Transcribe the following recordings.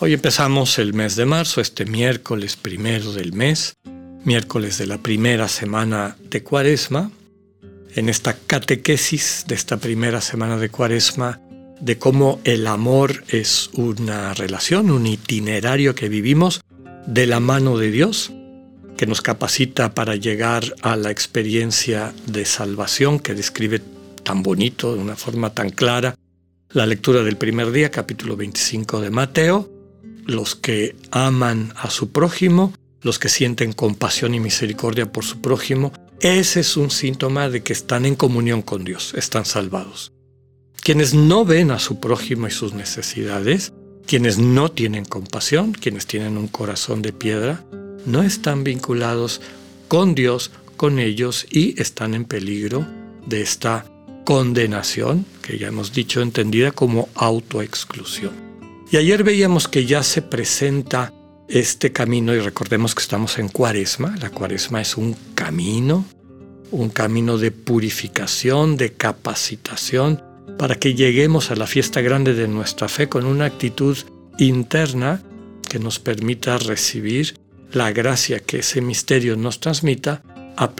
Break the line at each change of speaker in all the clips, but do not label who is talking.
Hoy empezamos el mes de marzo, este miércoles primero del mes, miércoles de la primera semana de Cuaresma, en esta catequesis de esta primera semana de Cuaresma, de cómo el amor es una relación, un itinerario que vivimos de la mano de Dios, que nos capacita para llegar a la experiencia de salvación que describe tan bonito, de una forma tan clara, la lectura del primer día, capítulo 25 de Mateo, los que aman a su prójimo, los que sienten compasión y misericordia por su prójimo, ese es un síntoma de que están en comunión con Dios, están salvados. Quienes no ven a su prójimo y sus necesidades, quienes no tienen compasión, quienes tienen un corazón de piedra, no están vinculados con Dios, con ellos y están en peligro de esta condenación, que ya hemos dicho entendida como autoexclusión. Y ayer veíamos que ya se presenta este camino y recordemos que estamos en cuaresma. La cuaresma es un camino, un camino de purificación, de capacitación, para que lleguemos a la fiesta grande de nuestra fe con una actitud interna que nos permita recibir la gracia que ese misterio nos a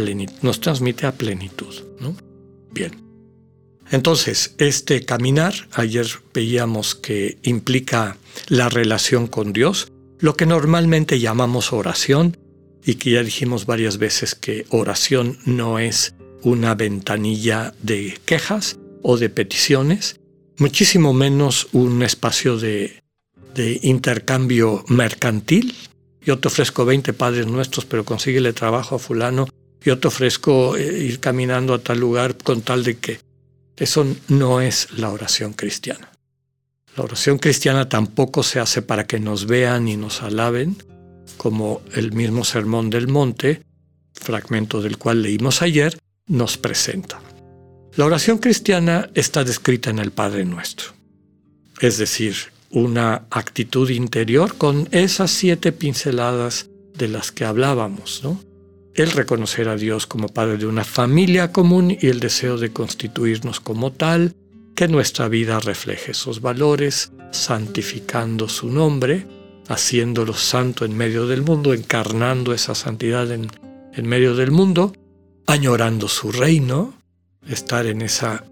nos transmite a plenitud. ¿no? Bien. Entonces, este caminar, ayer veíamos que implica la relación con Dios, lo que normalmente llamamos oración, y que ya dijimos varias veces que oración no es una ventanilla de quejas o de peticiones, muchísimo menos un espacio de, de intercambio mercantil. Yo te ofrezco 20 padres nuestros, pero consíguele trabajo a fulano. Yo te ofrezco eh, ir caminando a tal lugar con tal de que eso no es la oración cristiana. La oración cristiana tampoco se hace para que nos vean y nos alaben, como el mismo Sermón del Monte, fragmento del cual leímos ayer, nos presenta. La oración cristiana está descrita en el Padre Nuestro, es decir, una actitud interior con esas siete pinceladas de las que hablábamos, ¿no? El reconocer a Dios como Padre de una familia común y el deseo de constituirnos como tal, que nuestra vida refleje esos valores, santificando su nombre, haciéndolo santo en medio del mundo, encarnando esa santidad en, en medio del mundo, añorando su reino, estar en esa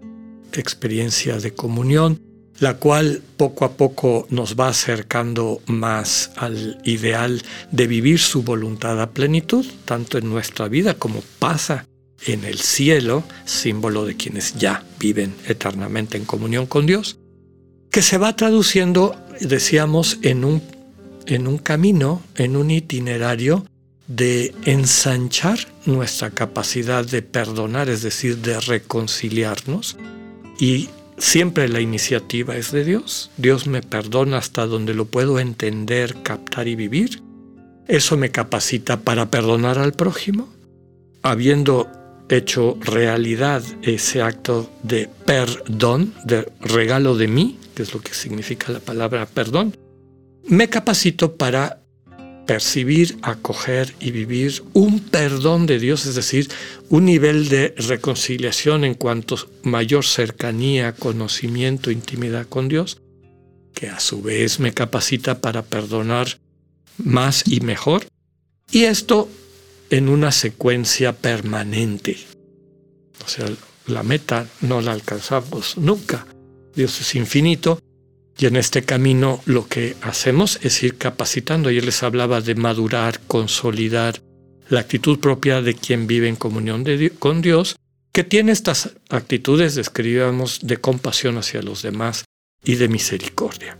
experiencia de comunión, la cual poco a poco nos va acercando más al ideal de vivir su voluntad a plenitud, tanto en nuestra vida como pasa en el cielo, símbolo de quienes ya viven eternamente en comunión con Dios, que se va traduciendo, decíamos, en un, en un camino, en un itinerario de ensanchar nuestra capacidad de perdonar, es decir, de reconciliarnos y Siempre la iniciativa es de Dios. Dios me perdona hasta donde lo puedo entender, captar y vivir. Eso me capacita para perdonar al prójimo. Habiendo hecho realidad ese acto de perdón, de regalo de mí, que es lo que significa la palabra perdón, me capacito para percibir, acoger y vivir un perdón de Dios, es decir, un nivel de reconciliación en cuanto mayor cercanía, conocimiento, intimidad con Dios, que a su vez me capacita para perdonar más y mejor. Y esto en una secuencia permanente. O sea, la meta no la alcanzamos nunca. Dios es infinito y en este camino lo que hacemos es ir capacitando. Ayer les hablaba de madurar, consolidar la actitud propia de quien vive en comunión con Dios, que tiene estas actitudes, describíamos, de compasión hacia los demás y de misericordia.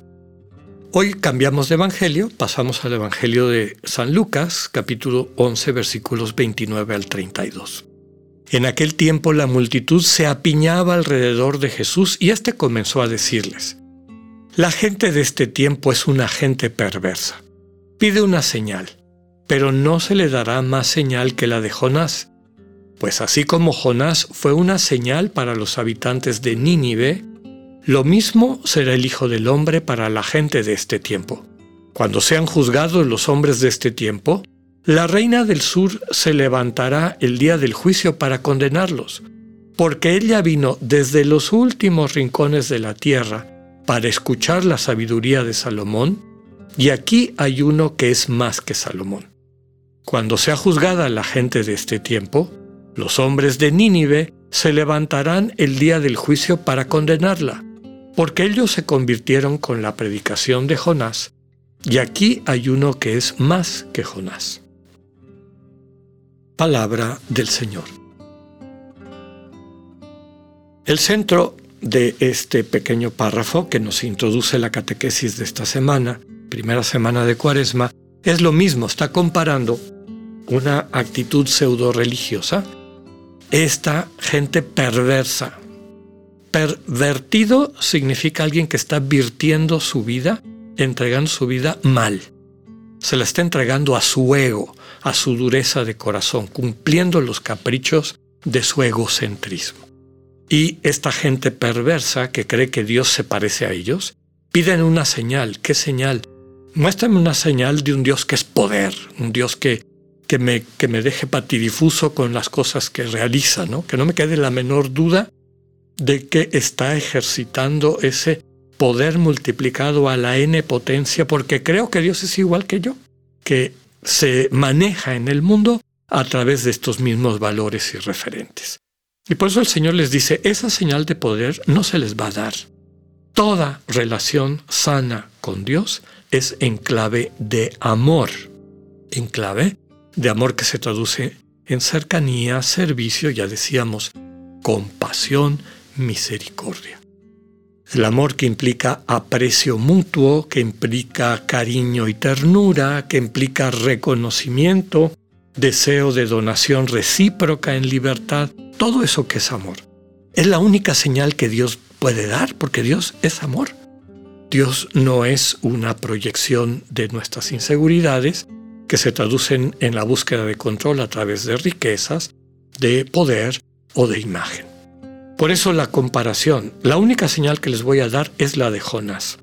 Hoy cambiamos de evangelio, pasamos al evangelio de San Lucas, capítulo 11, versículos 29 al 32. En aquel tiempo la multitud se apiñaba alrededor de Jesús y éste comenzó a decirles, la gente de este tiempo es una gente perversa. Pide una señal. pero no se le dará más señal que la de Jonás. Pues así como Jonás fue una señal para los habitantes de Nínive, lo mismo será el Hijo del Hombre para la gente de este tiempo. Cuando sean juzgados los hombres de este tiempo, la reina del sur se levantará el día del juicio para condenarlos, porque ella vino desde los últimos rincones de la tierra para escuchar la sabiduría de Salomón, y aquí hay uno que es más que Salomón. Cuando sea juzgada la gente de este tiempo, los hombres de Nínive se levantarán el día del juicio para condenarla, porque ellos se convirtieron con la predicación de Jonás, y aquí hay uno que es más que Jonás. Palabra del Señor. El centro de este pequeño párrafo que nos introduce la catequesis de esta semana, primera semana de Cuaresma, es lo mismo, está comparando una actitud pseudo religiosa, esta gente perversa. Pervertido significa alguien que está virtiendo su vida, entregando su vida mal. Se la está entregando a su ego, a su dureza de corazón, cumpliendo los caprichos de su egocentrismo. Y esta gente perversa que cree que Dios se parece a ellos, piden una señal. ¿Qué señal? Muéstrame una señal de un Dios que es poder, un Dios que, que, me, que me deje patidifuso con las cosas que realiza, ¿no? que no me quede la menor duda de que está ejercitando ese poder multiplicado a la n potencia, porque creo que Dios es igual que yo, que se maneja en el mundo a través de estos mismos valores y referentes. Y por eso el Señor les dice, esa señal de poder no se les va a dar. Toda relación sana con Dios es en clave de amor, en clave de amor que se traduce en cercanía, servicio, ya decíamos, compasión, misericordia. El amor que implica aprecio mutuo, que implica cariño y ternura, que implica reconocimiento, deseo de donación recíproca en libertad, todo eso que es amor. Es la única señal que Dios puede dar, porque Dios es amor. Dios no es una proyección de nuestras inseguridades que se traducen en la búsqueda de control a través de riquezas, de poder o de imagen. Por eso la comparación, la única señal que les voy a dar es la de Jonás.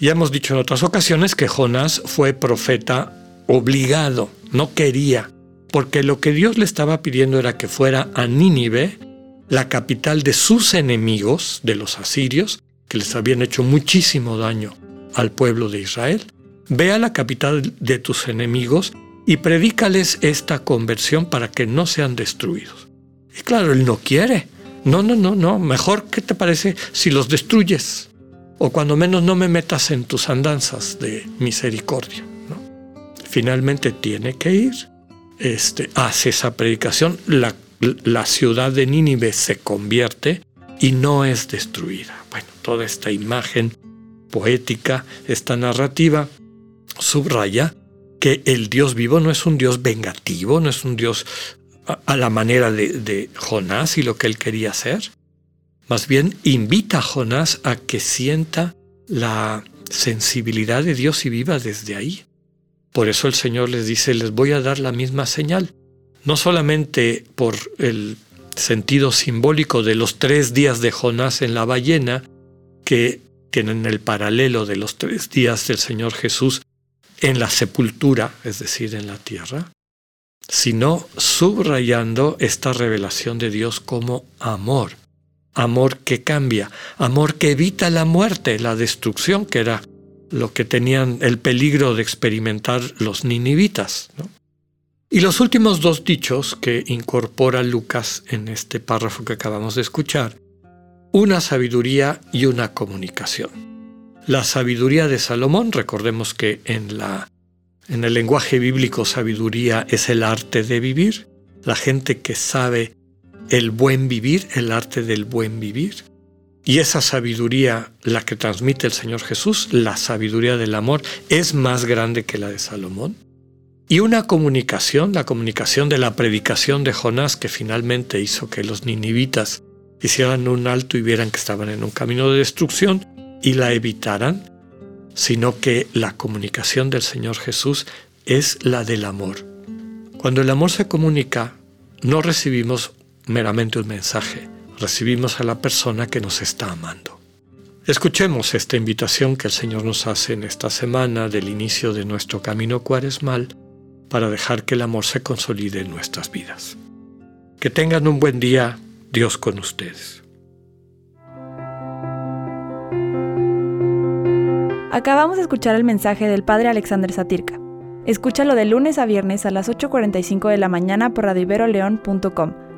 Ya hemos dicho en otras ocasiones que Jonás fue profeta obligado, no quería, porque lo que Dios le estaba pidiendo era que fuera a Nínive, la capital de sus enemigos, de los asirios, que les habían hecho muchísimo daño al pueblo de Israel. Ve a la capital de tus enemigos y predícales esta conversión para que no sean destruidos. Y claro, él no quiere. No, no, no, no. Mejor, ¿qué te parece si los destruyes? O cuando menos no me metas en tus andanzas de misericordia. Finalmente tiene que ir este, hace esa predicación, la, ciudad de Nínive se convierte y no es destruida. Bueno, toda esta imagen poética, esta narrativa, subraya que el Dios vivo no es un Dios vengativo, no es un Dios a, la manera de, Jonás y lo que él quería hacer. Más bien invita a Jonás a que sienta la sensibilidad de Dios y viva desde ahí. Por eso el Señor les dice, les voy a dar la misma señal, no solamente por el sentido simbólico de los tres días de Jonás en la ballena, que tienen el paralelo de los tres días del Señor Jesús en la sepultura, es decir, en la tierra, sino subrayando esta revelación de Dios como amor, amor que cambia, amor que evita la muerte, la destrucción, que era lo que tenían el peligro de experimentar los ninivitas. Y los últimos dos dichos que incorpora Lucas en este párrafo que acabamos de escuchar, una sabiduría y una comunicación. La sabiduría de Salomón, recordemos que en, la, en el lenguaje bíblico sabiduría es el arte de vivir, la gente que sabe el buen vivir, el arte del buen vivir. Y esa sabiduría, la que transmite el Señor Jesús, la sabiduría del amor, es más grande que la de Salomón. Y una comunicación, la comunicación de la predicación de Jonás, que finalmente hizo que los ninivitas hicieran un alto y vieran que estaban en un camino de destrucción y la evitaran, sino que la comunicación del Señor Jesús es la del amor. Cuando el amor se comunica, no recibimos meramente un mensaje, recibimos a la persona que nos está amando. Escuchemos esta invitación que el Señor nos hace en esta semana del inicio de nuestro camino cuaresmal para dejar que el amor se consolide en nuestras vidas. Que tengan un buen día, Dios con ustedes.
Acabamos de escuchar el mensaje del Padre Alexander Satirka. Escúchalo de lunes a viernes a las 8.45 de la mañana por radioiberoleón.com,